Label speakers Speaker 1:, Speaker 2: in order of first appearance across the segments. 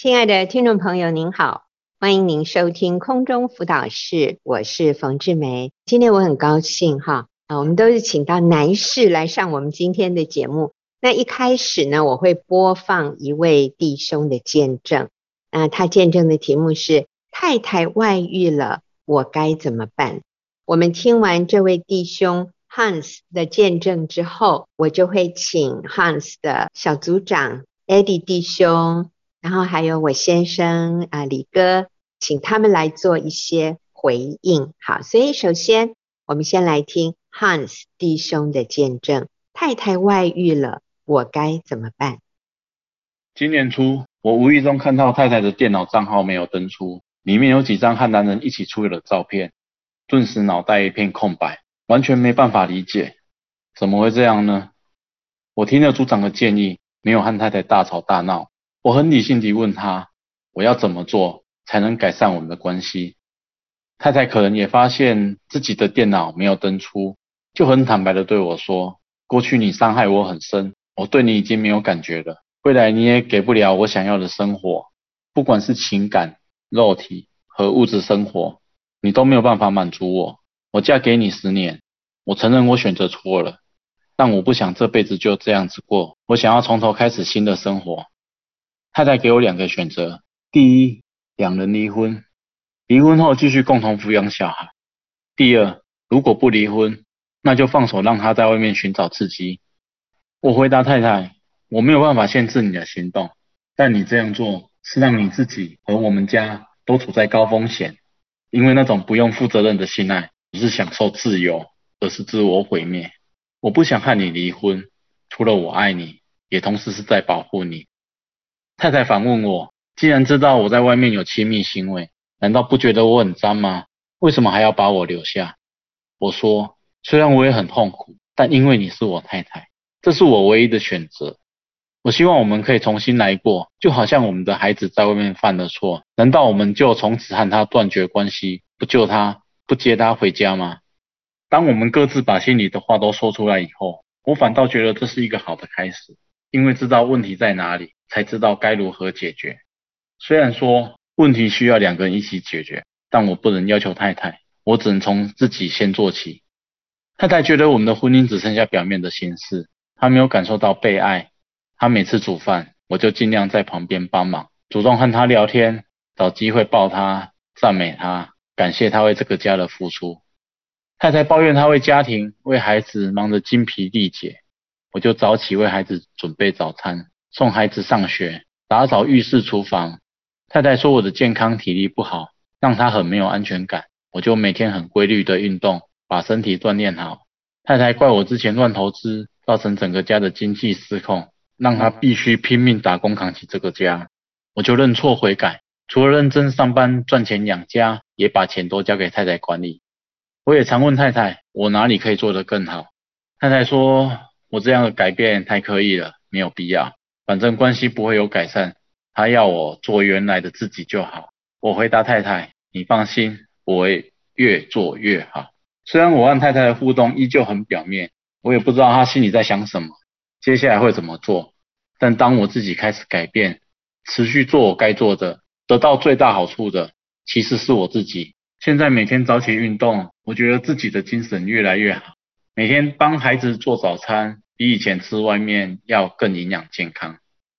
Speaker 1: 亲爱的听众朋友，您好，欢迎您收听空中辅导室，我是冯志梅。今天我很高兴哈，啊，我们都是请到男士来上我们今天的节目。那一开始呢，我会播放一位弟兄的见证。那他见证的题目是“太太外遇了，我该怎么办？”我们听完这位弟兄 Hans 的见证之后，我就会请 Hans 的小组长 Eddie 弟兄。然后还有我先生啊，李哥，请他们来做一些回应。好，所以首先我们先来听 Hans 弟兄的见证：太太外遇了，我该怎么办？
Speaker 2: 今年初，我无意中看到太太的电脑账号没有登出，里面有几张和男人一起出游的照片，顿时脑袋一片空白，完全没办法理解，怎么会这样呢？我听了组长的建议，没有和太太大吵大闹。我很理性地问他，我要怎么做才能改善我们的关系？太太可能也发现自己的电脑没有登出，就很坦白地对我说：“过去你伤害我很深，我对你已经没有感觉了，未来你也给不了我想要的生活，不管是情感、肉体和物质生活，你都没有办法满足我。我嫁给你十年，我承认我选择错了，但我不想这辈子就这样子过，我想要从头开始新的生活。”太太给我两个选择：第一，两人离婚，离婚后继续共同抚养小孩；第二，如果不离婚，那就放手让他在外面寻找刺激。我回答太太：我没有办法限制你的行动，但你这样做是让你自己和我们家都处在高风险，因为那种不用负责任的性爱不是享受自由，而是自我毁灭。我不想和你离婚，除了我爱你，也同时是在保护你。太太反问我：“既然知道我在外面有亲密行为，难道不觉得我很脏吗？为什么还要把我留下？”我说：“虽然我也很痛苦，但因为你是我太太，这是我唯一的选择。我希望我们可以重新来过，就好像我们的孩子在外面犯了错，难道我们就从此和他断绝关系，不救他，不接他回家吗？”当我们各自把心里的话都说出来以后，我反倒觉得这是一个好的开始，因为知道问题在哪里。才知道该如何解决。虽然说问题需要两个人一起解决，但我不能要求太太，我只能从自己先做起。太太觉得我们的婚姻只剩下表面的形式，她没有感受到被爱。她每次煮饭，我就尽量在旁边帮忙，主动和她聊天，找机会抱她，赞美她，感谢她为这个家的付出。太太抱怨她为家庭、为孩子忙得精疲力竭，我就早起为孩子准备早餐。送孩子上学，打扫浴室、厨房。太太说我的健康体力不好，让她很没有安全感。我就每天很规律的运动，把身体锻炼好。太太怪我之前乱投资，造成整个家的经济失控，让她必须拼命打工扛起这个家。我就认错悔改，除了认真上班赚钱养家，也把钱都交给太太管理。我也常问太太，我哪里可以做得更好？太太说我这样的改变太刻意了，没有必要。反正关系不会有改善，他要我做原来的自己就好。我回答太太：“你放心，我会越做越好。”虽然我和太太的互动依旧很表面，我也不知道她心里在想什么，接下来会怎么做。但当我自己开始改变，持续做我该做的，得到最大好处的，其实是我自己。现在每天早起运动，我觉得自己的精神越来越好。每天帮孩子做早餐。比以前吃外面要更营养健康，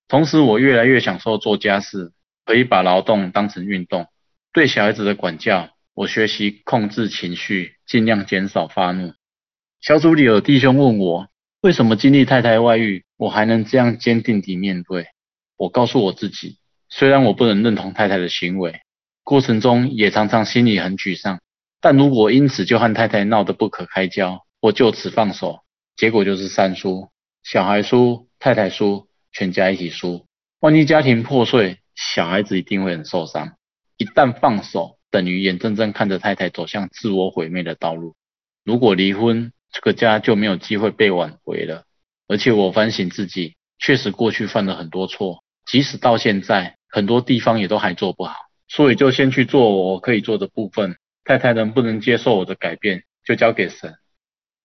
Speaker 2: 同时我越来越享受做家事，可以把劳动当成运动。对小孩子的管教，我学习控制情绪，尽量减少发怒。小组里有弟兄问我，为什么经历太太外遇，我还能这样坚定地面对？我告诉我自己，虽然我不能认同太太的行为，过程中也常常心里很沮丧，但如果因此就和太太闹得不可开交，我就此放手。结果就是三输，小孩输，太太输，全家一起输。万一家庭破碎，小孩子一定会很受伤。一旦放手，等于眼睁睁看着太太走向自我毁灭的道路。如果离婚，这个家就没有机会被挽回了。而且我反省自己，确实过去犯了很多错，即使到现在，很多地方也都还做不好。所以就先去做我可以做的部分。太太能不能接受我的改变，就交给神。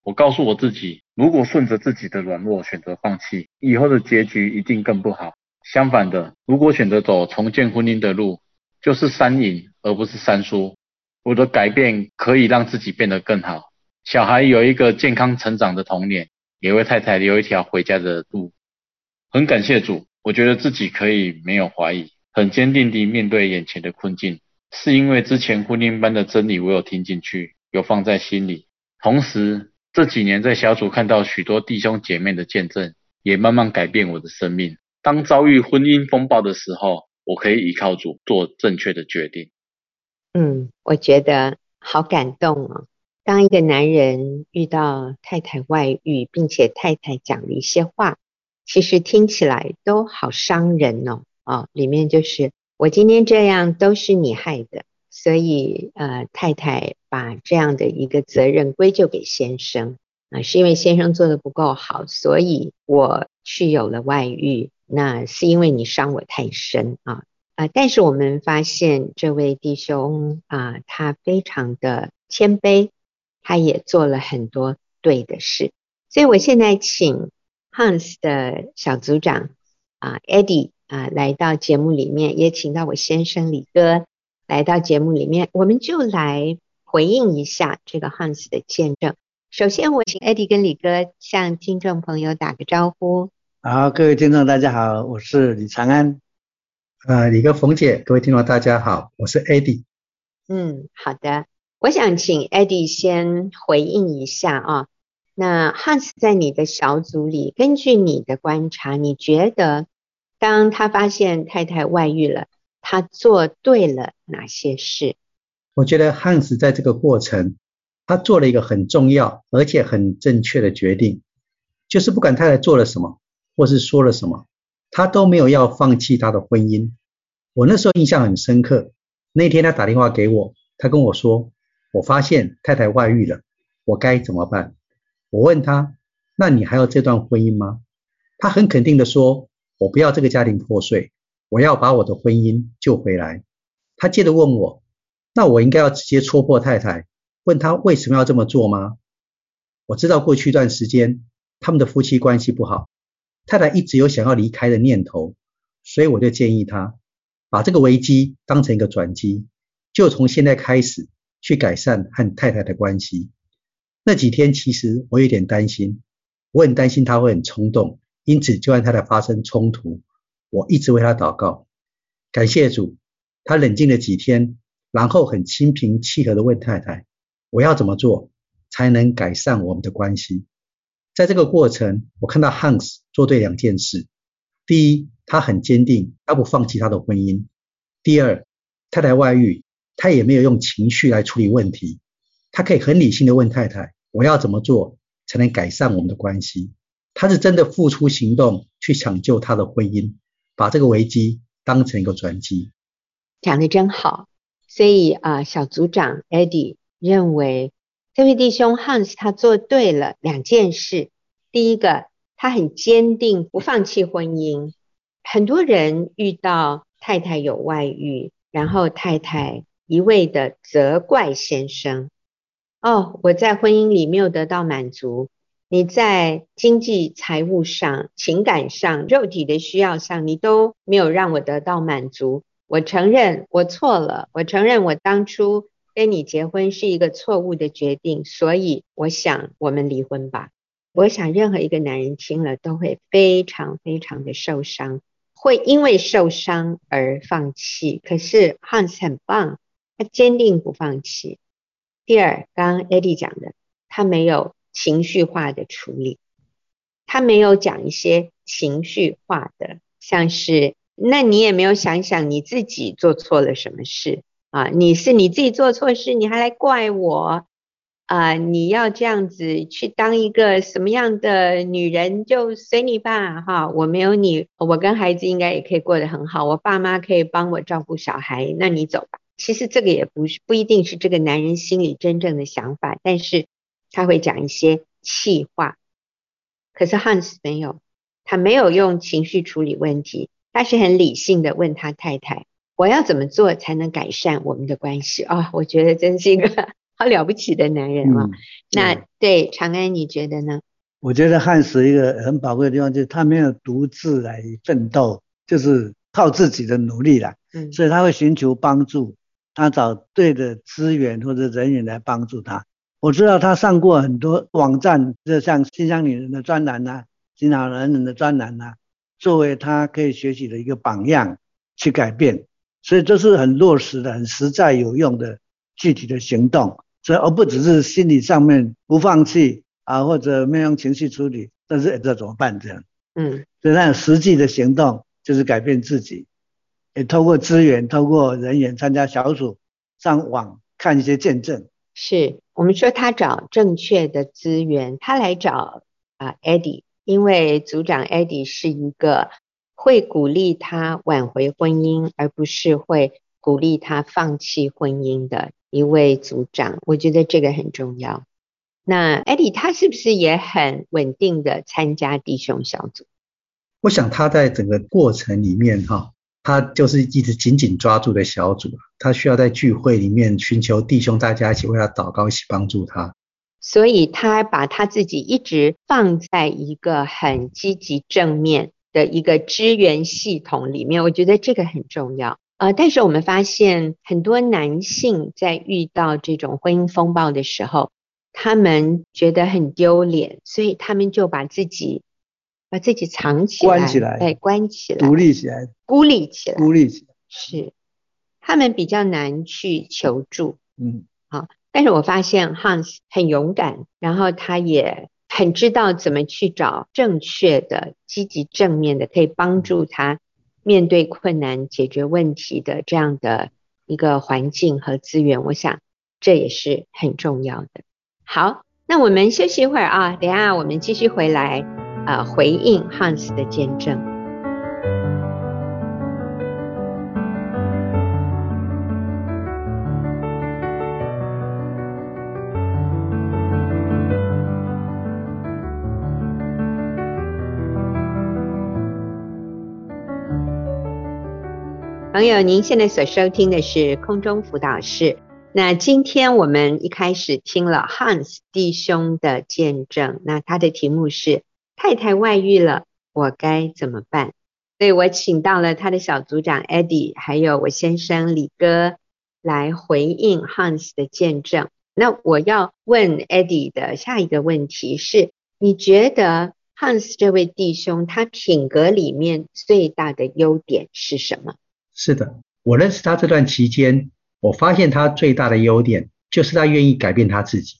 Speaker 2: 我告诉我自己，如果顺着自己的软弱选择放弃，以后的结局一定更不好。相反的，如果选择走重建婚姻的路，就是三赢而不是三输。我的改变可以让自己变得更好，小孩有一个健康成长的童年，也为太太留一条回家的路。很感谢主，我觉得自己可以没有怀疑，很坚定地面对眼前的困境，是因为之前婚姻般的真理我有听进去，有放在心里。同时这几年在小组看到许多弟兄姐妹的见证，也慢慢改变我的生命。当遭遇婚姻风暴的时候，我可以依靠主做正确的决定。
Speaker 1: 嗯，我觉得好感动哦。当一个男人遇到太太外遇，并且太太讲了一些话，其实听起来都好伤人哦。哦，里面就是我今天这样都是你害的，所以呃，太太把这样的一个责任归咎给先生啊，是因为先生做得不够好，所以我去有了外遇，那是因为你伤我太深啊。啊、但是我们发现这位弟兄啊、他非常的谦卑，他也做了很多对的事。所以我现在请 Hans 的小组长啊、Eddie 啊、来到节目里面，也请到我先生李哥来到节目里面，我们就来回应一下这个 Hans 的见证。首先，我请 Eddie 跟李哥向听众朋友打个招呼。
Speaker 3: 好，各位听众大家好，我是李长安。呃，李哥、冯姐，各位听众，大家好，我是 Eddie。
Speaker 1: 嗯，好的，我想请 Eddie 先回应一下啊。那 Hans 在你的小组里，根据你的观察，你觉得当他发现太太外遇了，他做对了哪些事？
Speaker 3: 我觉得汉斯在这个过程，他做了一个很重要而且很正确的决定，就是不管太太做了什么，或是说了什么。他都没有要放弃他的婚姻，我那时候印象很深刻。那天他打电话给我，他跟我说：“我发现太太外遇了，我该怎么办？”我问他：“那你还要这段婚姻吗？”他很肯定的说：“我不要这个家庭破碎，我要把我的婚姻救回来。”他接着问我：“那我应该要直接戳破太太，问他为什么要这么做吗？”我知道过去一段时间他们的夫妻关系不好。太太一直有想要离开的念头，所以我就建议他把这个危机当成一个转机，就从现在开始去改善和太太的关系。那几天其实我有点担心，我很担心他会很冲动，因此就和太太发生冲突。我一直为他祷告，感谢主，他冷静了几天，然后很心平气和地问太太：“我要怎么做才能改善我们的关系？”在这个过程，我看到 Hans 做对两件事：第一，他很坚定，他不放弃他的婚姻；第二，太太外遇，他也没有用情绪来处理问题，他可以很理性的问太太：“我要怎么做才能改善我们的关系？”他是真的付出行动去抢救他的婚姻，把这个危机当成一个转机。
Speaker 1: 讲得真好，所以啊、小组长 Eddie 认为。这位弟兄 Hans 他做对了两件事。第一个，他很坚定不放弃婚姻。很多人遇到太太有外遇，然后太太一味的责怪先生：“哦，我在婚姻里没有得到满足，你在经济、财务上、情感上、肉体的需要上，你都没有让我得到满足。我承认我错了，我承认我当初。”跟你结婚是一个错误的决定，所以我想我们离婚吧。我想任何一个男人听了都会非常非常的受伤，会因为受伤而放弃。可是 Hans 很棒，他坚定不放弃。第二，刚刚 Eddie 讲的，他没有情绪化的处理，他没有讲一些情绪化的，像是那你也没有想想你自己做错了什么事。啊，你是你自己做错事，你还来怪我啊？你要这样子去当一个什么样的女人，就随你吧，哈！我没有你，我跟孩子应该也可以过得很好，我爸妈可以帮我照顾小孩，那你走吧。其实这个也不是不一定是这个男人心里真正的想法，但是他会讲一些气话。可是 Hans 没有，他没有用情绪处理问题，他是很理性的问他太太。我要怎么做才能改善我们的关系啊、哦？我觉得真是一个好了不起的男人啊、哦！嗯、那对长安，你觉得呢？
Speaker 3: 我觉得汉斯一个很宝贵的地方就是他没有独自来奋斗，
Speaker 4: 就是靠自己的努力啦。
Speaker 1: 嗯，
Speaker 4: 所以他会寻求帮助，他找对的资源或者人员来帮助他。我知道他上过很多网站，就像新疆女人的专栏呐，新疆男人的专栏呐，作为他可以学习的一个榜样去改变。所以这是很落实的、很实在有用的具体的行动。所以而不只是心理上面不放弃啊，或者没有用情绪处理，但是这怎么办这样？
Speaker 1: 嗯，
Speaker 4: 所以那实际的行动就是改变自己，也透过资源、透过人员参加小组、上网看一些见证。
Speaker 1: 是我们说他找正确的资源，他来找啊 Eddie，因为组长 Eddie 是一个会鼓励他挽回婚姻，而不是会鼓励他放弃婚姻的。一位组长，我觉得这个很重要。那 Eddie 他是不是也很稳定的参加弟兄小组？
Speaker 3: 我想他在整个过程里面哈，他就是一直紧紧抓住的小组，他需要在聚会里面寻求弟兄大家一起为他祷告，一起帮助他。
Speaker 1: 所以他把他自己一直放在一个很积极正面的一个支援系统里面，我觉得这个很重要。呃，但是我们发现很多男性在遇到这种婚姻风暴的时候，他们觉得很丢脸，所以他们就把自己把自己藏起来，
Speaker 4: 关起来，
Speaker 1: 对，关起来，
Speaker 4: 独立起来，
Speaker 1: 孤立起来，
Speaker 4: 孤立起来，
Speaker 1: 是，他们比较难去求助，
Speaker 4: 嗯，
Speaker 1: 好，但是我发现 Hans 很勇敢，然后他也很知道怎么去找正确的、积极正面的，可以帮助他。面对困难、解决问题的这样的一个环境和资源，我想这也是很重要的。好，那我们休息一会儿啊，等下我们继续回来，呃，回应 Hans 的见证。朋友，您现在所收听的是空中辅导室。那今天我们一开始听了 Hans 弟兄的见证，那他的题目是太太外遇了，我该怎么办？所以我请到了他的小组长 Eddie，还有我先生李哥来回应 Hans 的见证。那我要问 Eddie 的下一个问题是：你觉得 Hans 这位弟兄他品格里面最大的优点是什么？
Speaker 3: 是的，我认识他这段期间，我发现他最大的优点就是他愿意改变他自己。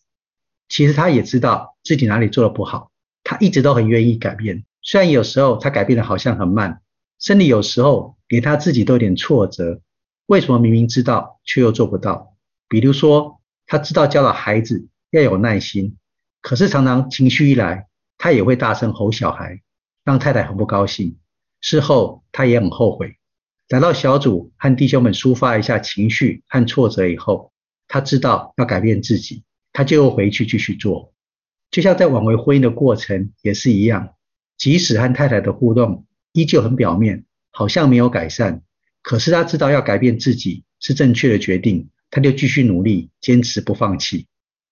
Speaker 3: 其实他也知道自己哪里做得不好，他一直都很愿意改变。虽然有时候他改变的好像很慢，甚至有时候连他自己都有点挫折。为什么明明知道却又做不到？比如说，他知道教导孩子要有耐心，可是常常情绪一来，他也会大声吼小孩，让太太很不高兴。事后他也很后悔。来到小组和弟兄们抒发一下情绪和挫折以后，他知道要改变自己，他就又回去继续做。就像在挽回婚姻的过程也是一样，即使和太太的互动依旧很表面，好像没有改善，可是他知道要改变自己是正确的决定，他就继续努力，坚持不放弃。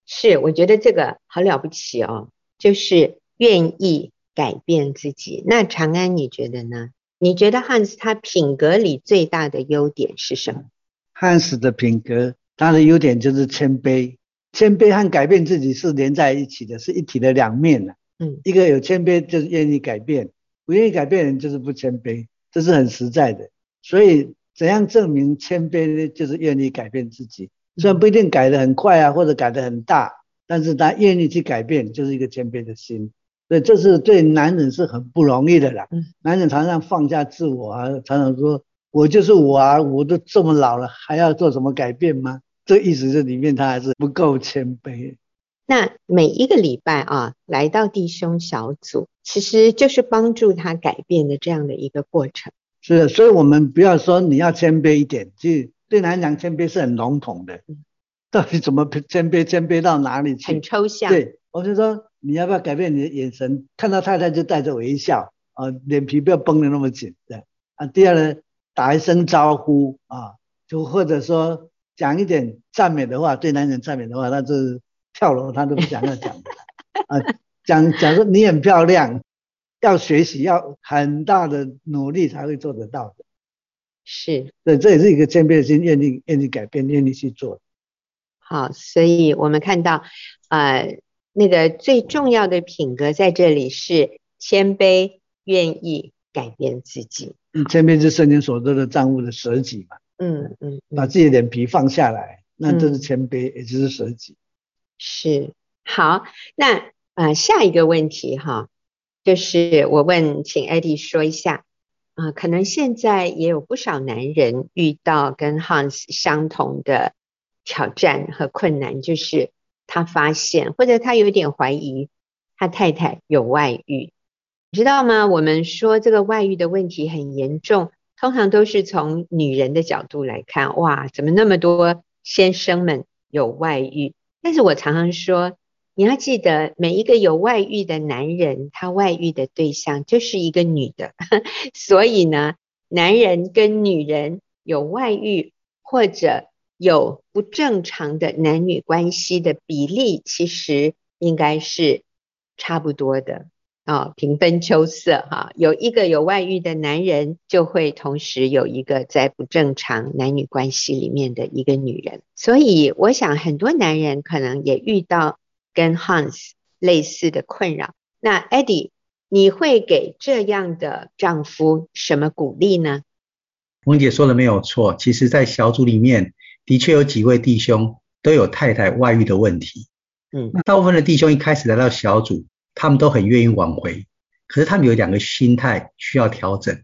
Speaker 1: 是，我觉得这个好了不起哦，就是愿意改变自己。那长安，你觉得呢？你觉得汉斯他品格里最大的优点是什么？
Speaker 4: 汉斯的品格，他的优点就是谦卑。谦卑和改变自己是连在一起的，是一体的两面呐。嗯，一个有谦卑就是愿意改变，不愿意改变的人就是不谦卑，这是很实在的。所以怎样证明谦卑呢？就是愿意改变自己，虽然不一定改得很快啊，或者改得很大，但是他愿意去改变，就是一个谦卑的心。所以，这是对男人是很不容易的啦。嗯，男人常常放下自我啊，常常说我就是我啊，我都这么老了，还要做什么改变吗？这意思是里面他还是不够谦卑。
Speaker 1: 那每一个礼拜啊，来到弟兄小组，其实就是帮助他改变的这样的一个过程。
Speaker 4: 是的，所以我们不要说你要谦卑一点，其实对男人讲谦卑是很笼统的。到底怎么谦卑？谦卑到哪里去？
Speaker 1: 很抽象。
Speaker 4: 对，我就说。你要不要改变你的眼神？看到太太就带着微笑啊，脸皮不要绷得那么紧，对啊。第二呢，打一声招呼啊，就或者说讲一点赞美的话，对男人赞美的话，他就是跳楼他都不想要讲啊。讲讲说你很漂亮，要学习，要很大的努力才会做得到的。
Speaker 1: 是，
Speaker 4: 对，这也是一个谦卑的心，愿意愿意改变，愿意去做。
Speaker 1: 好，所以我们看到，呃，那个最重要的品格在这里是谦卑，愿意改变自己。
Speaker 4: 嗯，谦卑是圣经所说的账务的舍己嘛。
Speaker 1: 嗯嗯，
Speaker 4: 把自己的脸皮放下来，那这是谦卑，嗯、也就是舍己。
Speaker 1: 是，好，那呃下一个问题哈，就是我问，请 Eddie 说一下。啊、呃，可能现在也有不少男人遇到跟 Hans 相同的挑战和困难，就是他发现或者他有点怀疑他太太有外遇，你知道吗？我们说这个外遇的问题很严重，通常都是从女人的角度来看，哇，怎么那么多先生们有外遇？但是我常常说。你要记得，每一个有外遇的男人，他外遇的对象就是一个女的。所以呢，男人跟女人有外遇或者有不正常的男女关系的比例，其实应该是差不多的啊，平分秋色哈。有一个有外遇的男人，就会同时有一个在不正常男女关系里面的一个女人。所以，我想很多男人可能也遇到。跟 Hans 类似的困扰，那 Eddie，你会给这样的丈夫什么鼓励呢？
Speaker 3: 冯姐说的没有错，其实，在小组里面的确有几位弟兄都有太太外遇的问题。嗯，那大部分的弟兄一开始来到小组，他们都很愿意挽回，可是他们有两个心态需要调整。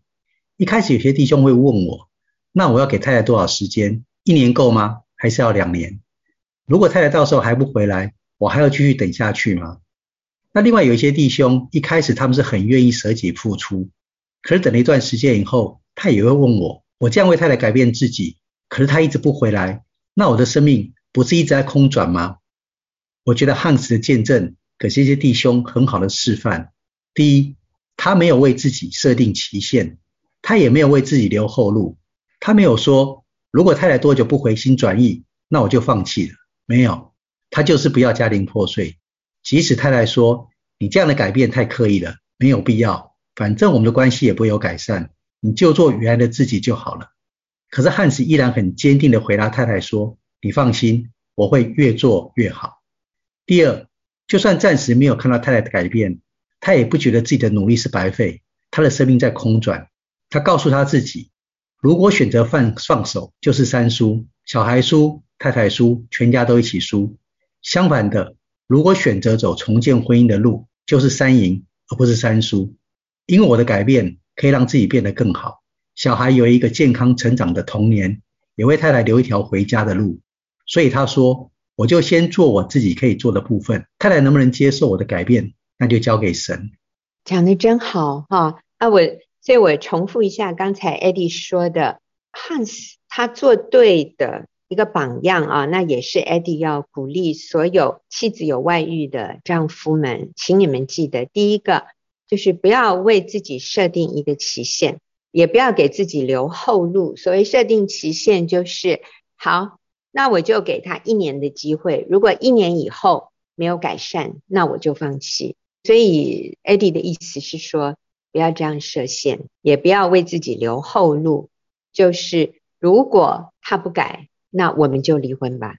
Speaker 3: 一开始有些弟兄会问我，那我要给太太多少时间？一年够吗？还是要两年？如果太太到时候还不回来？我还要继续等下去吗？那另外有一些弟兄，一开始他们是很愿意舍己付出，可是等了一段时间以后，他也会问我：我这样为太太改变自己，可是他一直不回来，那我的生命不是一直在空转吗？我觉得汉斯的见证给这些弟兄很好的示范。第一，他没有为自己设定期限，他也没有为自己留后路，他没有说如果太太多久不回心转意，那我就放弃了，没有。他就是不要家庭破碎，即使太太说你这样的改变太刻意了，没有必要，反正我们的关系也不会有改善，你就做原来的自己就好了。可是汉斯依然很坚定地回答太太说：“你放心，我会越做越好。”第二，就算暂时没有看到太太的改变，他也不觉得自己的努力是白费，他的生命在空转。他告诉他自己，如果选择放放手，就是三输：小孩输，太太输，全家都一起输。相反的，如果选择走重建婚姻的路，就是三赢而不是三输。因为我的改变可以让自己变得更好，小孩有一个健康成长的童年，也为太太留一条回家的路。所以他说，我就先做我自己可以做的部分，太太能不能接受我的改变，那就交给神。
Speaker 1: 讲得真好哈！啊，我所以我重复一下刚才 Eddie 说的，Hans 他做对的。一个榜样啊，那也是 Eddie 要鼓励所有妻子有外遇的丈夫们，请你们记得，第一个就是不要为自己设定一个期限，也不要给自己留后路。所谓设定期限，就是好，那我就给他一年的机会，如果一年以后没有改善，那我就放弃。所以 Eddie 的意思是说，不要这样设限，也不要为自己留后路，就是如果他不改。那我们就离婚吧，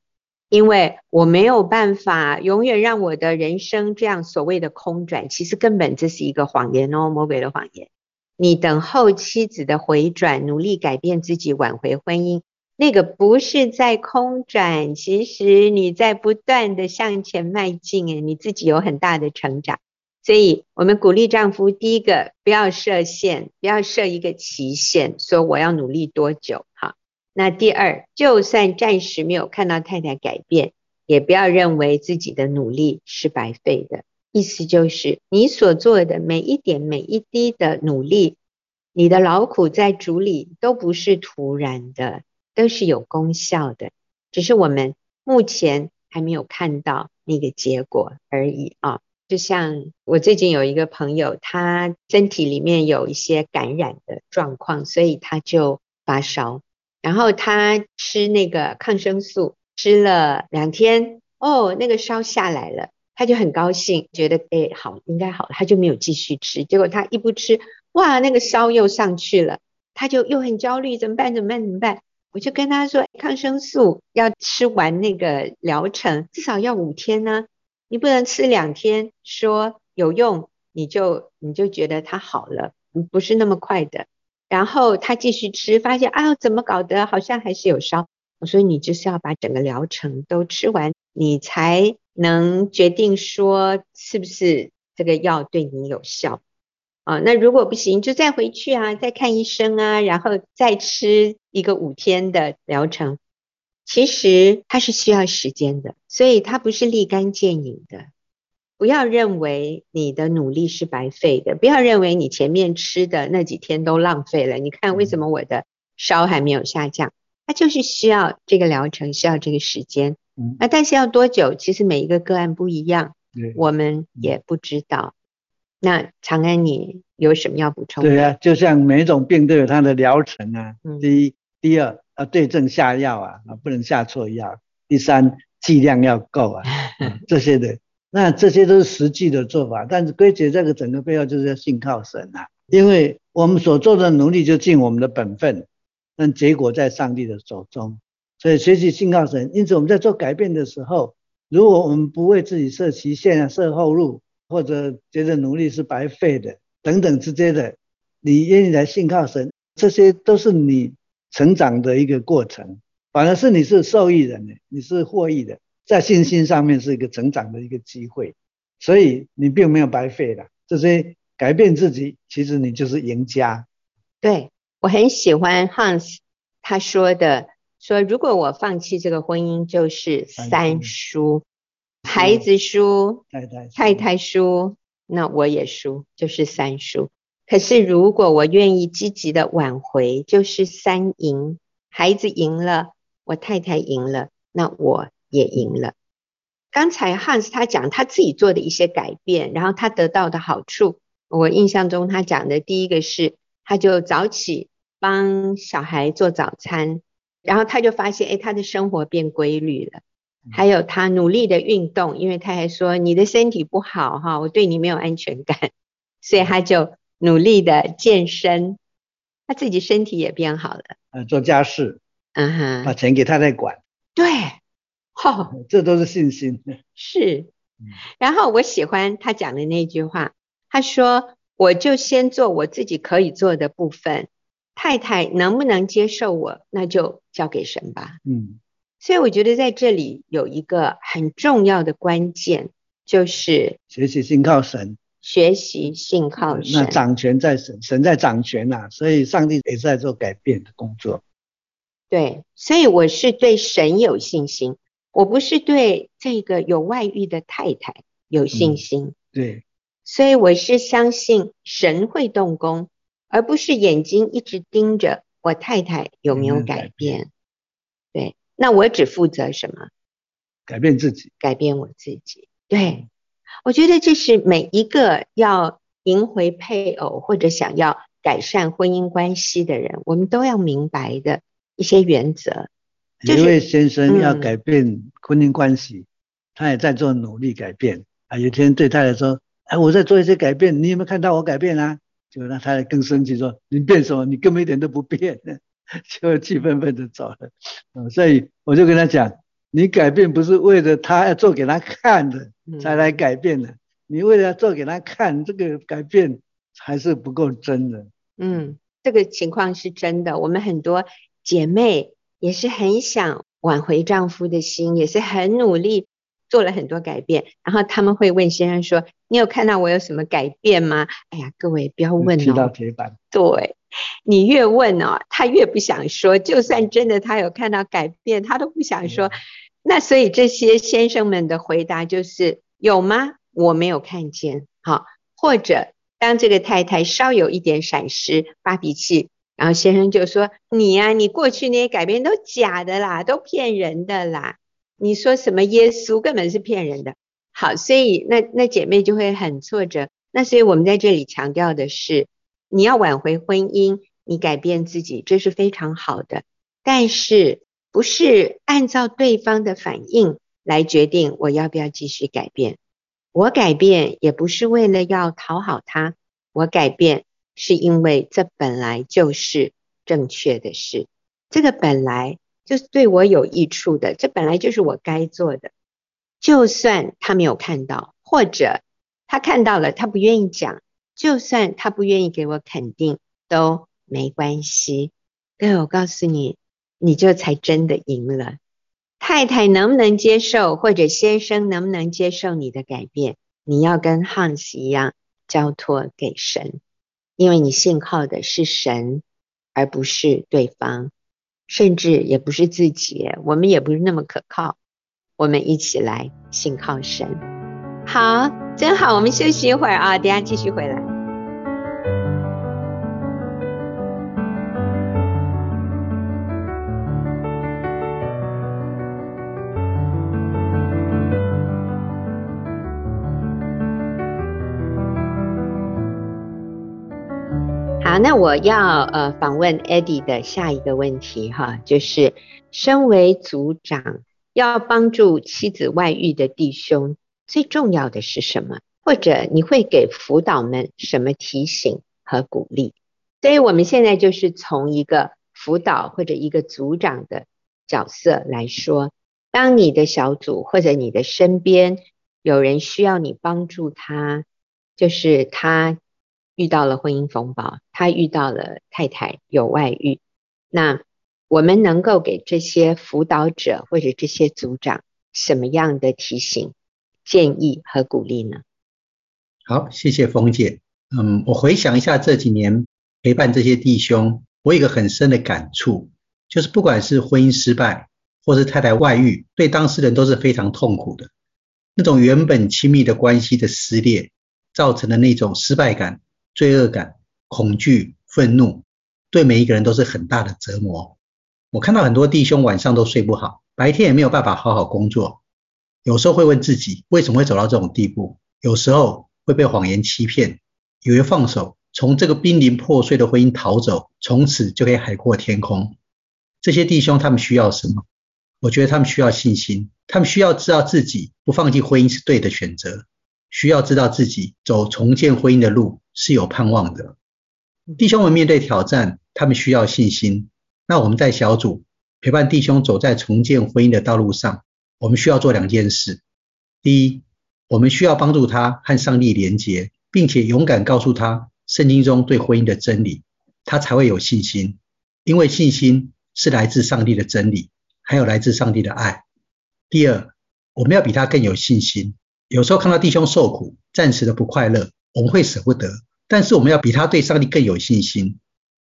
Speaker 1: 因为我没有办法永远让我的人生这样所谓的空转，其实根本这是一个谎言哦，魔鬼的谎言。你等候妻子的回转，努力改变自己，挽回婚姻，那个不是在空转，其实你在不断的向前迈进，诶，你自己有很大的成长。所以我们鼓励丈夫，第一个不要设限，不要设一个期限，说我要努力多久，哈。那第二，就算暂时没有看到太太改变，也不要认为自己的努力是白费的。意思就是，你所做的每一点、每一滴的努力，你的劳苦在主里都不是徒然的，都是有功效的。只是我们目前还没有看到那个结果而已啊。就像我最近有一个朋友，他身体里面有一些感染的状况，所以他就发烧。然后他吃那个抗生素，吃了两天，哦，那个烧下来了，他就很高兴，觉得哎好应该好了，他就没有继续吃。结果他一不吃，哇，那个烧又上去了，他就又很焦虑，怎么办？怎么办？怎么办？我就跟他说，抗生素要吃完那个疗程，至少要五天呢，你不能吃两天说有用，你就你就觉得它好了，不是那么快的。然后他继续吃，发现啊怎么搞的，好像还是有烧。我说你就是要把整个疗程都吃完，你才。能决定说是不是这个药对你有效啊？那如果不行，就再回去啊，再看医生啊，然后再吃一个五天的疗程。其实它是需要时间的，所以它不是立竿见影的。不要认为你的努力是白费的，不要认为你前面吃的那几天都浪费了。你看为什么我的烧还没有下降？它就是需要这个疗程，需要这个时间。那但是要多久？其实每一个个案不一样，我们也不知道。那长安，你有什么要补充？
Speaker 4: 对啊，就像每一种病都有它的疗程啊。第一，第二要对症下药啊，啊不能下错药。第三，剂量要够啊，这些的。那这些都是实际的做法，但是归结这个整个背后就是要信靠神啊，因为我们所做的努力就尽我们的本分，但结果在上帝的手中。所以学习信靠神，因此我们在做改变的时候，如果我们不为自己设期限啊、设后路，或者觉得努力是白费的等等之间的，你愿意来信靠神，这些都是你成长的一个过程，反而是你是受益人的，你是获益的，在信心上面是一个成长的一个机会，所以你并没有白费的，这些改变自己，其实你就是赢家。
Speaker 1: 对，我很喜欢 Hans 他说的。说如果我放弃这个婚姻，就是三输，孩子输，太太太太输，那我也输，就是三输。可是如果我愿意积极的挽回，就是三赢，孩子赢了，我太太赢了，那我也赢了。刚才 Hans 他讲他自己做的一些改变，然后他得到的好处，我印象中他讲的第一个是，他就早起帮小孩做早餐。然后他就发现，哎，他的生活变规律了。还有他努力的运动，因为他还说你的身体不好哈，我对你没有安全感，所以他就努力的健身，他自己身体也变好了。
Speaker 4: 呃，做家事，嗯哼，把钱给太太管。
Speaker 1: 对，好，
Speaker 4: 这都是信心。
Speaker 1: 是，然后我喜欢他讲的那句话，他说：“我就先做我自己可以做的部分。”太太能不能接受我，那就交给神吧。嗯，所以我觉得在这里有一个很重要的关键，就是
Speaker 4: 学习信靠神，
Speaker 1: 学习信靠神。
Speaker 4: 那掌权在神，神在掌权呐，所以上帝也是在做改变的工作。
Speaker 1: 对，所以我是对神有信心，我不是对这个有外遇的太太有信心。嗯，
Speaker 4: 对，
Speaker 1: 所以我是相信神会动工。而不是眼睛一直盯着我太太有没有改变，对，那我只负责什么？
Speaker 4: 改变自己，
Speaker 1: 改变我自己。对，我觉得这是每一个要赢回配偶或者想要改善婚姻关系的人，我们都要明白的一些原则。
Speaker 4: 就是，一位先生要改变婚姻关系，嗯，他也在做努力改变啊。有一天对太太说：“哎，我在做一些改变，你有没有看到我改变啊？”就让他更生气，说你变什么？你根本一点都不变，就气愤愤的走了。嗯，所以我就跟他讲，你改变不是为了他要做给他看的才来改变的，你为了要做给他看，这个改变还是不够真的。
Speaker 1: 嗯，这个情况是真的。我们很多姐妹也是很想挽回丈夫的心，也是很努力。做了很多改变，然后他们会问先生说：“你有看到我有什么改变吗？”哎呀，各位不要问哦。
Speaker 4: 踢到铁板。
Speaker 1: 对，你越问哦，他越不想说。就算真的他有看到改变，他都不想说。嗯。那所以这些先生们的回答就是：有吗？我没有看见。好，或者当这个太太稍有一点闪失、发脾气，然后先生就说：“你呀，你过去那些改变都假的啦，都骗人的啦。”你说什么耶稣根本是骗人的，好，所以那那姐妹就会很挫折。那所以我们在这里强调的是，你要挽回婚姻，你改变自己，这是非常好的。但是不是按照对方的反应来决定我要不要继续改变？我改变也不是为了要讨好他，我改变是因为这本来就是正确的事，这个本来就是对我有益处的，这本来就是我该做的。就算他没有看到，或者他看到了，他不愿意讲，就算他不愿意给我肯定，都没关系。对，我告诉你，你就才真的赢了。太太能不能接受，或者先生能不能接受你的改变？你要跟 Hans 一样交托给神，因为你信靠的是神，而不是对方，甚至也不是自己。我们也不是那么可靠。我们一起来信靠神。好，真好。我们休息一会儿啊，等下继续回来。好那我要呃访问 Eddie 的下一个问题哈，就是身为组长要帮助妻子外遇的弟兄，最重要的是什么？或者你会给辅导们什么提醒和鼓励？所以我们现在就是从一个辅导或者一个组长的角色来说，当你的小组或者你的身边有人需要你帮助他，就是他。遇到了婚姻风暴，他遇到了太太有外遇，那我们能够给这些辅导者或者这些组长什么样的提醒、建议和鼓励呢？
Speaker 3: 好，谢谢冯姐。嗯，我回想一下这几年陪伴这些弟兄，我有一个很深的感触，就是不管是婚姻失败，或是太太外遇，对当事人都是非常痛苦的。那种原本亲密的关系的撕裂，造成的那种失败感。罪恶感、恐惧、愤怒，对每一个人都是很大的折磨。我看到很多弟兄晚上都睡不好，白天也没有办法好好工作。有时候会问自己，为什么会走到这种地步？有时候会被谎言欺骗，以为放手，从这个濒临破碎的婚姻逃走，从此就可以海阔天空。这些弟兄他们需要什么？我觉得他们需要信心，他们需要知道自己不放弃婚姻是对的选择，需要知道自己走重建婚姻的路。是有盼望的，弟兄们面对挑战，他们需要信心。那我们在小组陪伴弟兄走在重建婚姻的道路上，我们需要做两件事。第一，我们需要帮助他和上帝连结，并且勇敢告诉他圣经中对婚姻的真理，他才会有信心。因为信心是来自上帝的真理，还有来自上帝的爱。第二，我们要比他更有信心。有时候看到弟兄受苦，暂时的不快乐，我们会舍不得。但是我们要比他对上帝更有信心，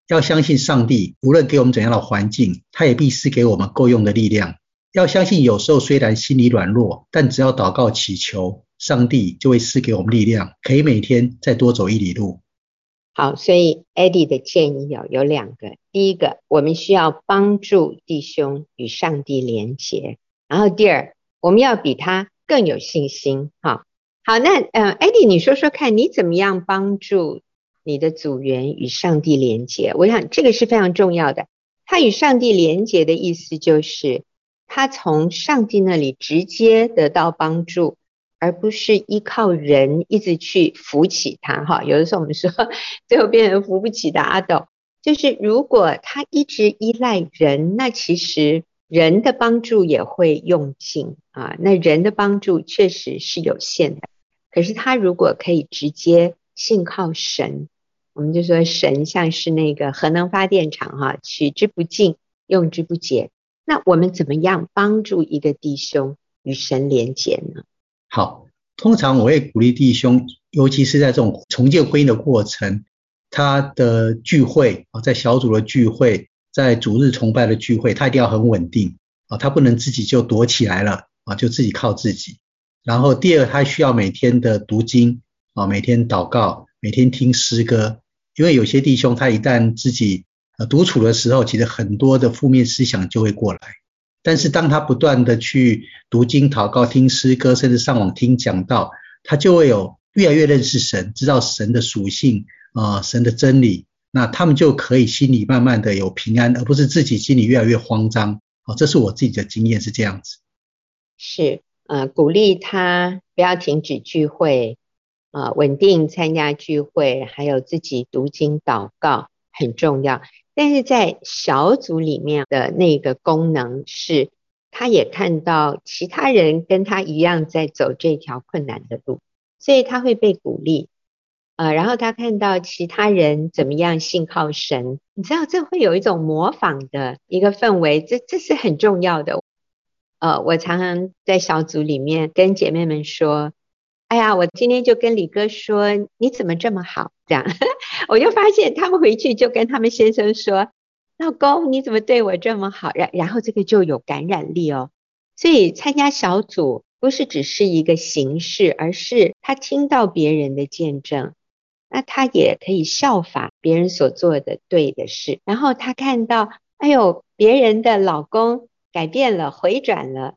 Speaker 3: 要相信上帝无论给我们怎样的环境，他也必赐给我们够用的力量。要相信有时候虽然心里软弱，但只要祷告祈求，上帝就会赐给我们力量，可以每天再多走一里路。
Speaker 1: 好，所以 Eddie 的建议有有两个，第一个，我们需要帮助弟兄与上帝连结，然后第二，我们要比他更有信心。好。好，那呃，Eddie，你说说看，你怎么样帮助你的组员与上帝连结？我想这个是非常重要的。他与上帝连结的意思就是，他从上帝那里直接得到帮助，而不是依靠人一直去扶起他。哈，有的时候我们说，最后变成扶不起的阿斗。就是如果他一直依赖人，那其实人的帮助也会用尽啊。那人的帮助确实是有限的。可是他如果可以直接信靠神，我们就说神像是那个核能发电厂哈，取之不尽，用之不竭。那我们怎么样帮助一个弟兄与神连结呢？
Speaker 3: 好，通常我会鼓励弟兄，尤其是在这种重建婚姻的过程，他的聚会啊，在小组的聚会，在主日崇拜的聚会，他一定要很稳定啊，他不能自己就躲起来了啊，就自己靠自己。然后第二，他需要每天的读经啊，每天祷告，每天听诗歌。因为有些弟兄他一旦自己呃独处的时候，其实很多的负面思想就会过来。但是当他不断的去读经、祷告、听诗歌，甚至上网听讲道，他就会有越来越认识神，知道神的属性啊、神的真理。那他们就可以心里慢慢的有平安，而不是自己心里越来越慌张。哦，这是我自己的经验是这样子。
Speaker 1: 是。呃，鼓励他不要停止聚会，啊、稳定参加聚会，还有自己读经祷告很重要。但是在小组里面的那个功能是，他也看到其他人跟他一样在走这条困难的路，所以他会被鼓励。呃，然后他看到其他人怎么样信靠神，你知道这会有一种模仿的一个氛围，这这是很重要的。呃，我常常在小组里面跟姐妹们说：“哎呀，我今天就跟李哥说，你怎么这么好？”这样，我就发现他们回去就跟他们先生说：“老公，你怎么对我这么好？”然然后这个就有感染力哦。所以参加小组不是只是一个形式，而是他听到别人的见证，那他也可以效法别人所做的对的事。然后他看到，哎呦，别人的老公。改变了，回转了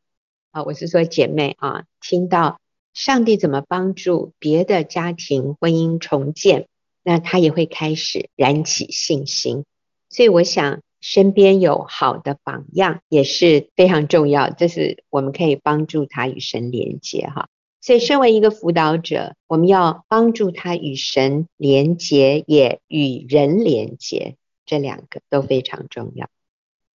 Speaker 1: 啊！我是说姐妹啊，听到上帝怎么帮助别的家庭婚姻重建，那他也会开始燃起信心。所以我想，身边有好的榜样也是非常重要，这是我们可以帮助他与神连接哈。所以，身为一个辅导者，我们要帮助他与神连接，也与人连接，这两个都非常重要。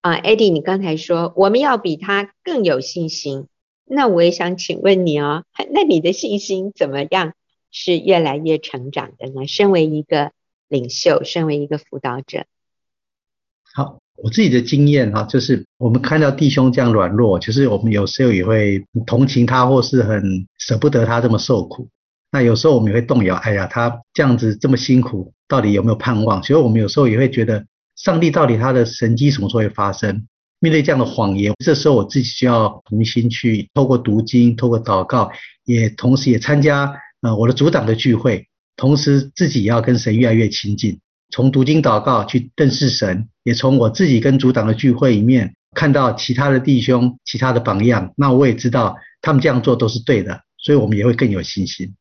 Speaker 1: 啊，Eddie，你刚才说我们要比他更有信心，那我也想请问你哦，那你的信心怎么样是越来越成长的呢？身为一个领袖，身为一个辅导者，
Speaker 3: 好，我自己的经验哈，就是我们看到弟兄这样软弱，其实我们有时候也会同情他，或是很舍不得他这么受苦。那有时候我们也会动摇，哎呀，他这样子这么辛苦，到底有没有盼望？所以我们有时候也会觉得。上帝到底他的神迹什么时候会发生？面对这样的谎言，这时候我自己需要重新去透过读经、透过祷告，也同时也参加呃我的组长的聚会，同时自己也要跟神越来越亲近，从读经祷告去认识神，也从我自己跟组长的聚会里面看到其他的弟兄、其他的榜样，那我也知道他们这样做都是对的，所以我们也会更有信心。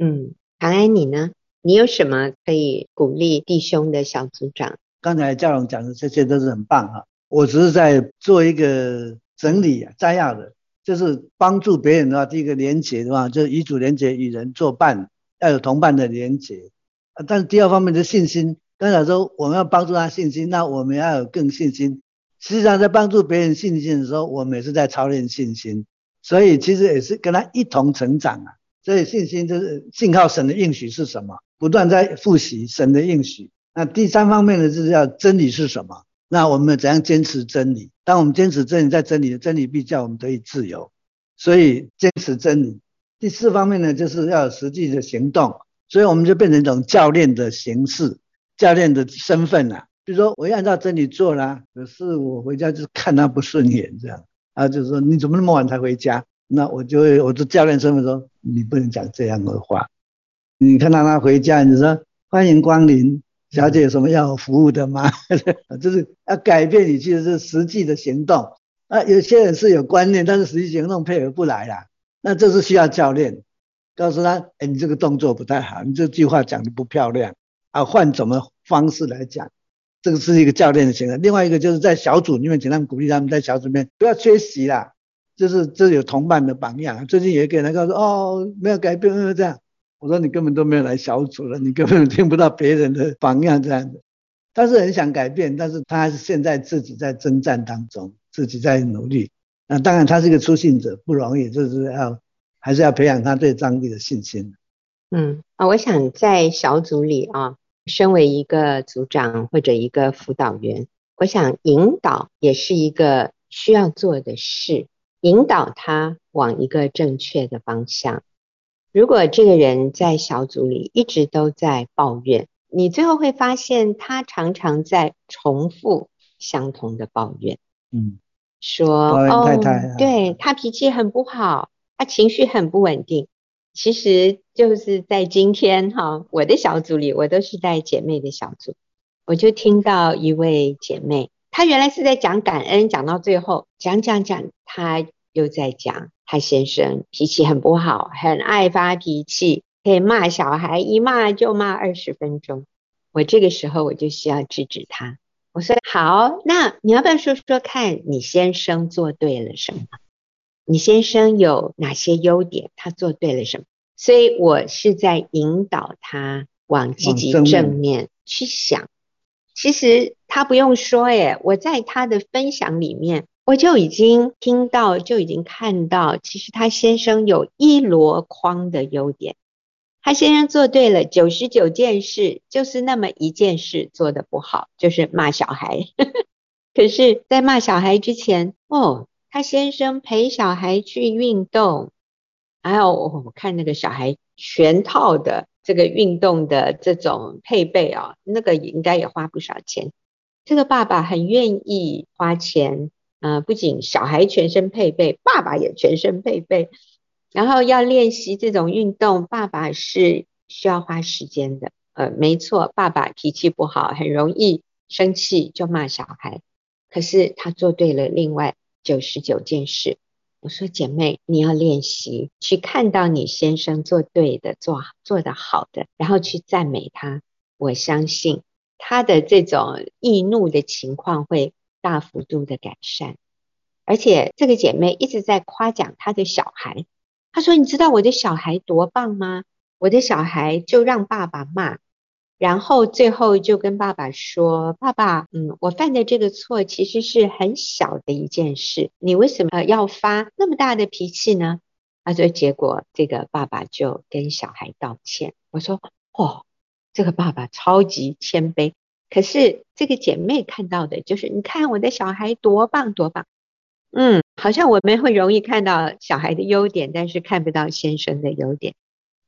Speaker 1: 嗯，唐安你呢？你有什么可以鼓励弟兄的小组长？
Speaker 4: 刚才嘉荣讲的这些都是很棒啊，我只是在做一个整理啊，摘要的，就是帮助别人的话，第一个连结的话，就是与主连结，与人作伴，要有同伴的连结。但是第二方面的信心，刚才说我们要帮助他信心，那我们要有更信心。实际上在帮助别人信心的时候，我们也是在操练信心，所以其实也是跟他一同成长啊。所以信心就是信靠神的应许是什么，不断在复习神的应许。那第三方面呢，就是要真理是什么？那我们怎样坚持真理？当我们坚持真理，在真理的真理必叫我们得以自由，所以坚持真理。第四方面呢，就是要有实际的行动，所以我们就变成一种教练的形式，教练的身份啊。比如说，我要按照真理做啦，可是我回家就是看他不顺眼这样，啊，就是说你怎么那么晚才回家？那我就会我的教练身份说，你不能讲这样的话。你看到他回家，你说欢迎光临。小姐有什么要服务的吗？就是要改变你，其实是实际的行动。啊，有些人是有观念，但是实际行动配合不来啦。那这是需要教练告诉他，哎，你这个动作不太好，你这句话讲的不漂亮啊，换什么方式来讲？这个是一个教练的行为。另外一个就是在小组里面，请他们鼓励他们在小组里面不要缺席啦，就是这有同伴的榜样。最近有一个人告诉哦，没有改变，没有这样。我说你根本都没有来小组了，你根本听不到别人的榜样这样子。他是很想改变，但是他还是现在自己在征战当中，自己在努力。那当然他是一个初信者，不容易，就是要还是要培养他对上帝的信心。
Speaker 1: 嗯啊，我想在小组里啊，身为一个组长或者一个辅导员，我想引导也是一个需要做的事，引导他往一个正确的方向。如果这个人在小组里一直都在抱怨，你最后会发现他常常在重复相同的抱怨。
Speaker 4: 嗯，
Speaker 1: 说哦，对，他脾气很不好，他情绪很不稳定。其实就是在今天哈，我的小组里，我都是带姐妹的小组，我就听到一位姐妹，她原来是在讲感恩，讲到最后讲讲讲，她又在讲。他先生脾气很不好，很爱发脾气，可以骂小孩，一骂就骂二十分钟。我这个时候我就需要制止他。我说好，那你要不要说说看你先生做对了什么？你先生有哪些优点？他做对了什么？所以我是在引导他往积极正面去想。其实他不用说，诶，我在他的分享里面，我就已经听到，就已经看到，其实他先生有一箩筐的优点。他先生做对了九十九件事，就是那么一件事做得不好，就是骂小孩。可是，在骂小孩之前，哦，他先生陪小孩去运动，还有我看那个小孩全套的这个运动的这种配备啊，那个应该也花不少钱。这个爸爸很愿意花钱，呃，不仅小孩全身配备，爸爸也全身配备。然后要练习这种运动，爸爸是需要花时间的。呃，没错，爸爸脾气不好，很容易生气就骂小孩。可是他做对了另外九十九件事。我说姐妹，你要练习去看到你先生做对的、做做的好的，然后去赞美他。我相信他的这种易怒的情况会大幅度的改善。而且这个姐妹一直在夸奖她的小孩。她说：“你知道我的小孩多棒吗？我的小孩就让爸爸骂，然后最后就跟爸爸说：‘爸爸，嗯，我犯的这个错其实是很小的一件事，你为什么要发那么大的脾气呢？’他说：‘结果这个爸爸就跟小孩道歉。’我说：‘哦，这个爸爸超级谦卑。’可是这个姐妹看到的就是，你看我的小孩多棒多棒。”嗯，好像我们会容易看到小孩的优点，但是看不到先生的优点，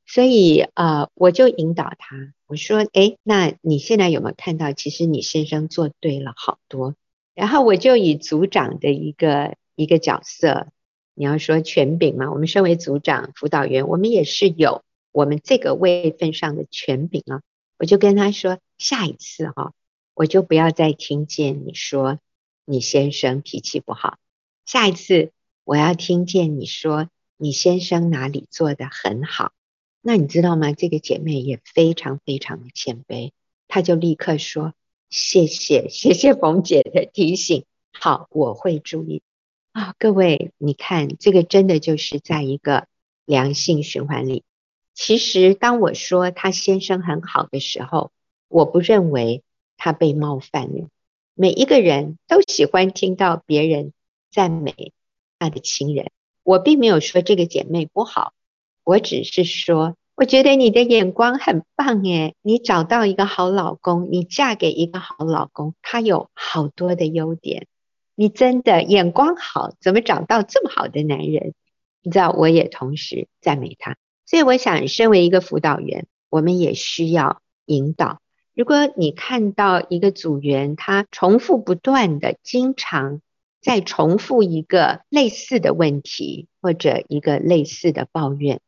Speaker 1: 所以呃，我就引导他，我说，诶，那你现在有没有看到，其实你先生做对了好多？然后我就以组长的一个一个角色，你要说权柄嘛，我们身为组长、辅导员，我们也是有我们这个位份上的权柄啊。我就跟他说，下一次哈、哦，我就不要再听见你说你先生脾气不好。下一次我要听见你说你先生哪里做得很好，那你知道吗？这个姐妹也非常非常的谦卑，她就立刻说谢谢谢谢冯姐的提醒，好，我会注意啊。各位，你看这个真的就是在一个良性循环里。其实当我说她先生很好的时候，我不认为她被冒犯了。每一个人都喜欢听到别人。赞美他的亲人，我并没有说这个姐妹不好，我只是说，我觉得你的眼光很棒耶，你找到一个好老公，你嫁给一个好老公，他有好多的优点，你真的眼光好，怎么找到这么好的男人？你知道，我也同时赞美他，所以我想，身为一个辅导员，我们也需要引导。如果你看到一个组员，他重复不断的，经常。在重复一个类似的问题，或者一个类似的抱怨，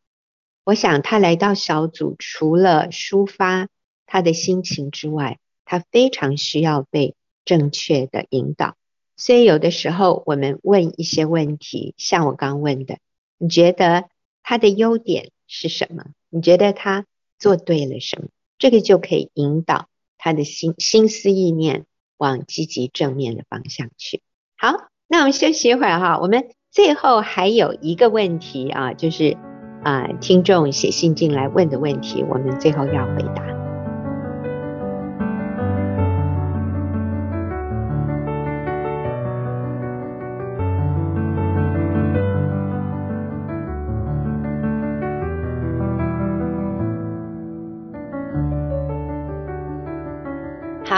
Speaker 1: 我想他来到小组，除了抒发他的心情之外，他非常需要被正确的引导。所以有的时候我们问一些问题，像我刚问的，你觉得他的优点是什么？你觉得他做对了什么？这个就可以引导他的心心思意念往积极正面的方向去。好，那我们休息一会儿哈。我们最后还有一个问题啊，就是啊，听众写信进来问的问题，我们最后要回答。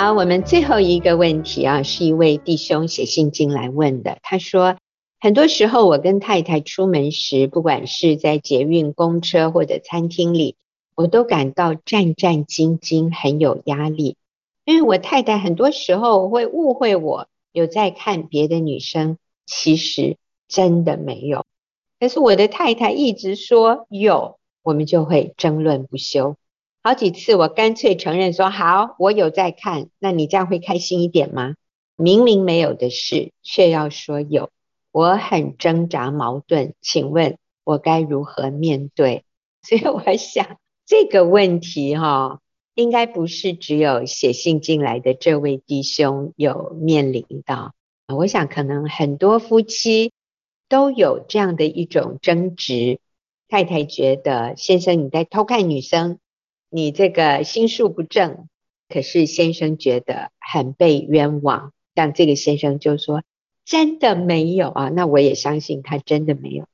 Speaker 1: 好，我们最后一个问题啊，是一位弟兄写信进来问的。他说，很多时候我跟太太出门时，不管是在捷运、公车或者餐厅里，我都感到战战兢兢，很有压力。因为我太太很多时候会误会我有在看别的女生，其实真的没有。但是我的太太一直说有，我们就会争论不休。好几次，我干脆承认说好，我有在看，那你这样会开心一点吗？明明没有的事，却要说有，我很挣扎矛盾，请问我该如何面对？所以我想这个问题哈、哦，应该不是只有写信进来的这位弟兄有面临到，我想可能很多夫妻都有这样的一种争执。太太觉得先生你在偷看女生，你这个心术不正。可是先生觉得很被冤枉，但这个先生就说真的没有啊，那我也相信他真的没有。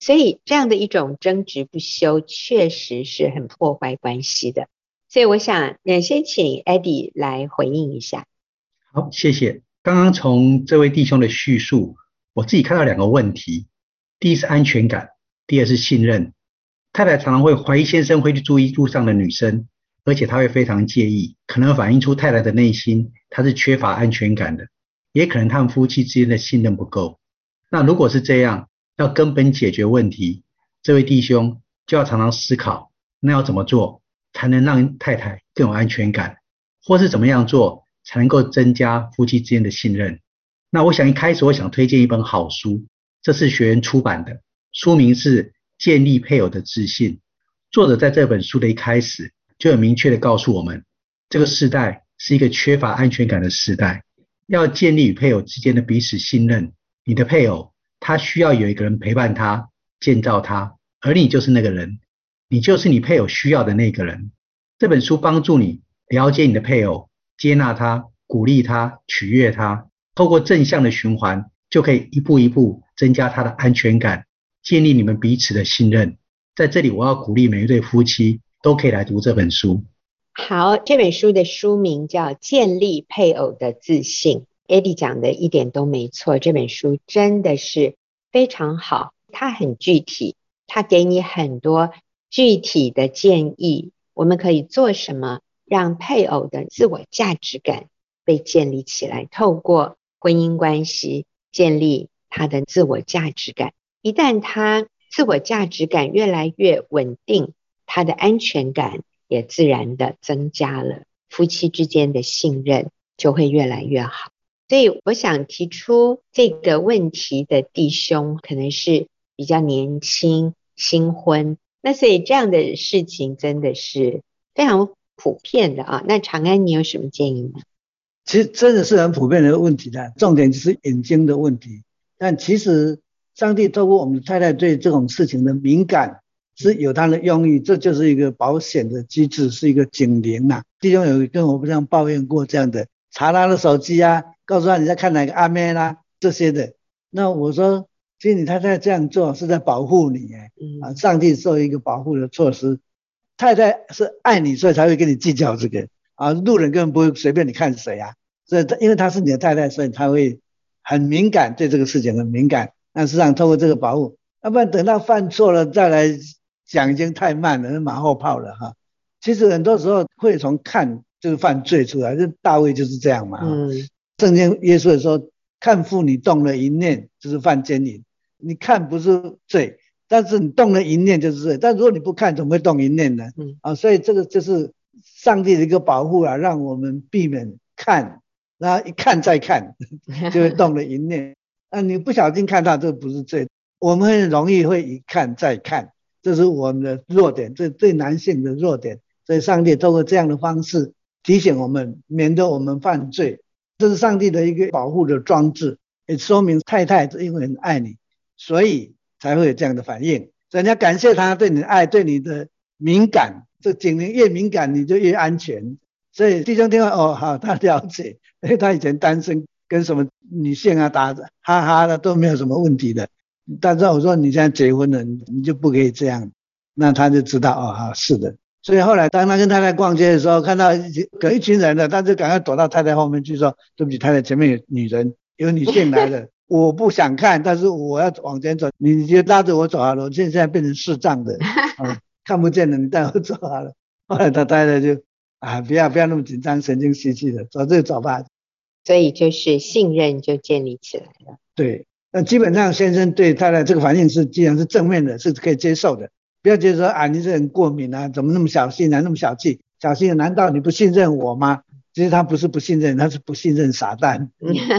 Speaker 1: 所以这样的一种争执不休，确实是很破坏关系的。所以我想，先请 Eddie 来回应一下。
Speaker 3: 好，谢谢。刚刚从这位弟兄的叙述，我自己看到两个问题：第一是安全感，第二是信任。太太常常会怀疑先生会去注意路上的女生。而且他会非常介意，可能反映出太太的内心，他是缺乏安全感的，也可能他们夫妻之间的信任不够。那如果是这样，要根本解决问题，这位弟兄就要常常思考，那要怎么做才能让太太更有安全感，或是怎么样做才能够增加夫妻之间的信任？那我想一开始我想推荐一本好书，这是学员出版的，书名是《建立配偶的自信》，作者在这本书的一开始。就很明确的告诉我们，这个时代是一个缺乏安全感的时代。要建立与配偶之间的彼此信任，你的配偶他需要有一个人陪伴他、建造他，而你就是那个人，你就是你配偶需要的那个人。这本书帮助你了解你的配偶，接纳他、鼓励他、取悦他，透过正向的循环，就可以一步一步增加他的安全感，建立你们彼此的信任。在这里，我要鼓励每一对夫妻。都可以来读这本书。
Speaker 1: 好，这本书的书名叫《建立配偶的自信》。Eddie 讲的一点都没错，这本书真的是非常好，它很具体，它给你很多具体的建议。我们可以做什么，让配偶的自我价值感被建立起来？透过婚姻关系建立他的自我价值感。一旦他自我价值感越来越稳定。他的安全感也自然的增加了，夫妻之间的信任就会越来越好。所以我想提出这个问题的弟兄，可能是比较年轻、新婚，那所以这样的事情真的是非常普遍的啊。那长安，你有什么建议吗？
Speaker 4: 其实真的是很普遍的问题的，重点就是眼睛的问题。但其实上帝透过我们的太太对这种事情的敏感。是有他的用意，这就是一个保险的机制，是一个警铃呐。弟兄有跟我不这样抱怨过这样的，查他的手机啊，告诉他你在看哪个阿妹啦、啊、这些的。那我说，其实你太太这样做是在保护你，哎，啊，上帝做一个保护的措施。太太是爱你，所以才会跟你计较这个啊。路人根本不会随便你看谁啊，所以因为他是你的太太，所以他会很敏感，对这个事情很敏感。那实际上透过这个保护，要不然等到犯错了再来。讲已经太慢了，马后炮了哈。其实很多时候会从看就是犯罪出来，这大卫就是这样嘛。嗯。圣经耶稣说，看妇女动了一念就是犯奸淫。你看不是罪，但是你动了一念就是罪。但如果你不看，怎么会动一念呢？嗯。啊，所以这个就是上帝的一个保护啊，让我们避免看，然后一看再看，就会动了一念。那你不小心看到，这不是罪。我们很容易会一看再看。这是我们的弱点，这对男性的弱点，所以上帝透过这样的方式提醒我们，免得我们犯罪。这是上帝的一个保护的装置，也说明太太是因为很爱你，所以才会有这样的反应。所以你要感谢他对你的爱，对你的敏感。这警铃越敏感，你就越安全。所以弟兄听话哦，好，他了解，因为他以前单身，跟什么女性啊打哈哈的都没有什么问题的。但是我说你现在结婚了，你就不可以这样，那他就知道哦，哈，是的。所以后来当他跟太太逛街的时候，看到隔一群人了，他就赶快躲到太太后面去说：“对不起，太太前面有女人，有女性来了，我不想看，但是我要往前走，你就拉着我走好了。我现在变成视障的，啊，看不见了，你带我走好了。”后来他太太就啊，不要不要那么紧张，神经兮兮的，走就走吧。
Speaker 1: 所以就是信任就建立起来了。
Speaker 4: 对。那基本上先生对他的这个反应是，既然是正面的，是可以接受的。不要觉得说啊，你这人过敏啊，怎么那么小心啊，那么小气？小气，难道你不信任我吗？其实他不是不信任，他是不信任傻蛋。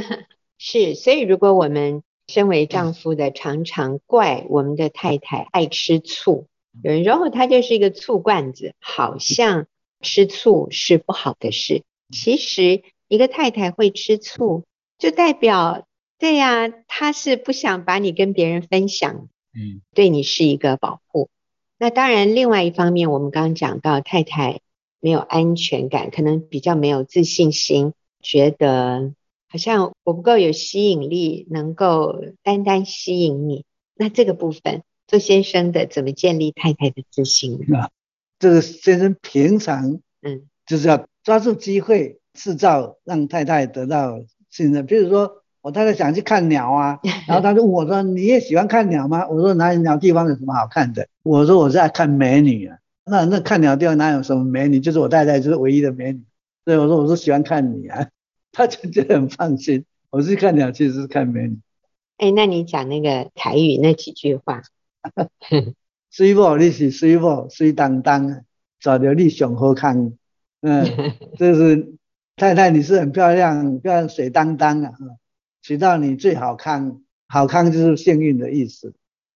Speaker 1: 是，所以如果我们身为丈夫的，常常怪我们的太太爱吃醋，有人说他就是一个醋罐子，好像吃醋是不好的事。其实一个太太会吃醋，就代表。对呀、啊，他是不想把你跟别人分享，嗯，对你是一个保护。那当然，另外一方面，我们刚刚讲到太太没有安全感，可能比较没有自信心，觉得好像我不够有吸引力，能够单单吸引你。那这个部分，做先生的怎么建立太太的自信呢？
Speaker 4: 啊，这个先生平常，嗯，就是要抓住机会，制造让太太得到信任。比如说，我太太想去看鸟啊，然后他就问我说：“你也喜欢看鸟吗？”我说：“哪里鸟地方有什么好看的？”我说：“我是爱看美女啊。”那那看鸟地方哪有什么美女？就是我太太就是唯一的美女。所以我说：“我是喜欢看你啊。”她就觉得很放心。我是看鸟，其实是看美女。
Speaker 1: 哎，那你讲那个台语那几句话，
Speaker 4: 水某你是水某，水当当，找到你上好看。嗯，这是太太，你是很漂亮，漂亮水当当啊，娶到你最好看，好看就是幸运的意思。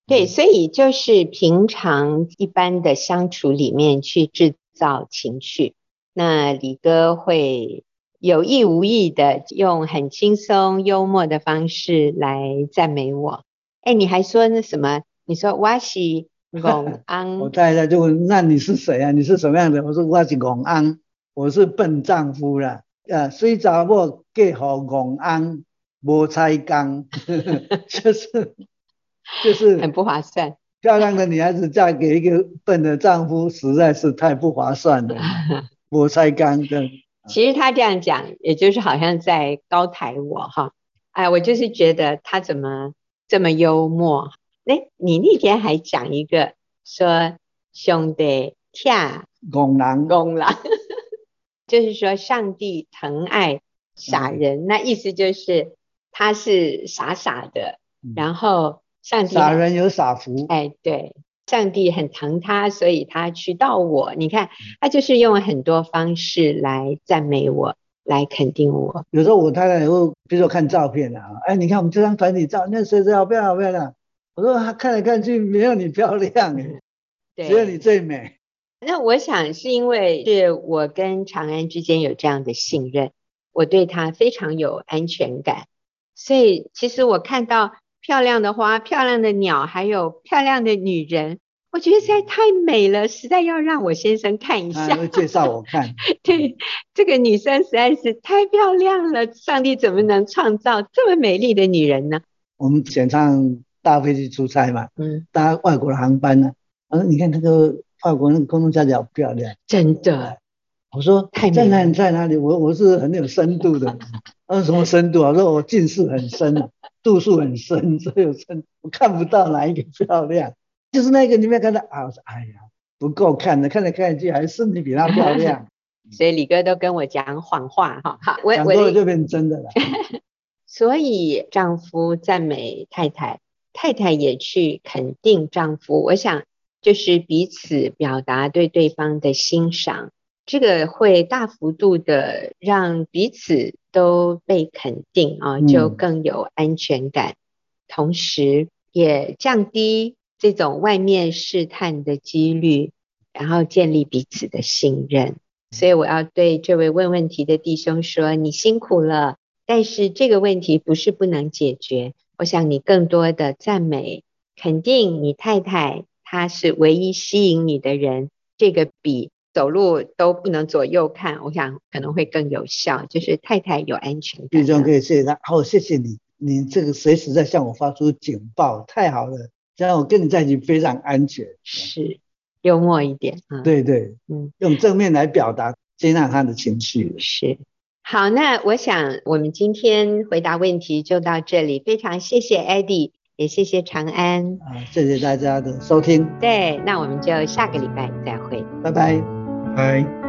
Speaker 1: 对，所以就是平常一般的相处里面去制造情绪，那李哥会。有意无意的用很轻松幽默的方式来赞美我。哎，你还说那什么？你说我是 公安。
Speaker 4: 我太太就问：那你是谁啊？你是什么样的？我说我是公安，我是笨丈夫啦。啊，水查某嫁予公安，无彩工，就是就是
Speaker 1: 很不划算。
Speaker 4: 漂亮的女孩子嫁给一个笨的丈夫，实在是太不划算了。无彩工的。
Speaker 1: 其实他这样讲，也就是好像在高抬我哈，哎，我就是觉得他怎么这么幽默？哎，你那天还讲一个说兄弟疼
Speaker 4: 憨人，
Speaker 1: 憨人，就是说上帝疼爱傻人，嗯、那意思就是他是傻傻的，嗯、然后上帝
Speaker 4: 傻人有傻福，
Speaker 1: 哎，对。上帝很疼他，所以他去到我。你看，他就是用很多方式来赞美我，来肯定我。
Speaker 4: 有时候我太太会，比如说看照片啊，哎，你看我们这张团体照，那谁谁好漂亮，好漂亮。我说他看来看去没有你漂亮，对，只有你最美。
Speaker 1: 那我想是因为是我跟长安之间有这样的信任，我对他非常有安全感，所以其实我看到。漂亮的花，漂亮的鸟，还有漂亮的女人，我觉得实在太美了，实在要让我先生看一下。
Speaker 4: 会介绍我看。
Speaker 1: 对，这个女生实在是太漂亮了，上帝怎么能创造这么美丽的女人呢？
Speaker 4: 我们经常搭飞机出差嘛，嗯，搭外国的航班呢，啊，你看那个法国那个空中小姐好漂亮，
Speaker 1: 真的。
Speaker 4: 我说太在哪在哪里？我我是很有深度的。他说，什么深度啊？我说我近视很深啊。度数很深，所以深我看不到哪一个漂亮，就是那个你没有看到啊？我说哎呀，不够看的，看来看去还是你比她漂亮。
Speaker 1: 所以李哥都跟我讲谎话哈，好，我
Speaker 4: 讲多了就变真的了。
Speaker 1: 所以丈夫赞美太太，太太也去肯定丈夫，我想就是彼此表达对对方的欣赏。这个会大幅度的让彼此都被肯定啊，就更有安全感，嗯、同时也降低这种外面试探的几率，然后建立彼此的信任。所以我要对这位问问题的弟兄说：你辛苦了，但是这个问题不是不能解决。我想你更多的赞美、肯定你太太，她是唯一吸引你的人，这个比。走路都不能左右看，我想可能会更有效，就是太太有安全感。
Speaker 4: 弟兄可以谢谢他，好，谢谢你，你这个随时在向我发出警报，太好了，这样我跟你在一起非常安全。
Speaker 1: 是，幽默一点啊。
Speaker 4: 对对，嗯，用正面来表达，接纳他的情绪。
Speaker 1: 是，好，那我想我们今天回答问题就到这里，非常谢谢 Eddie，也谢谢长安。
Speaker 4: 啊，谢谢大家的收听。
Speaker 1: 对，那我们就下个礼拜再会，
Speaker 4: 拜拜。
Speaker 3: 拜。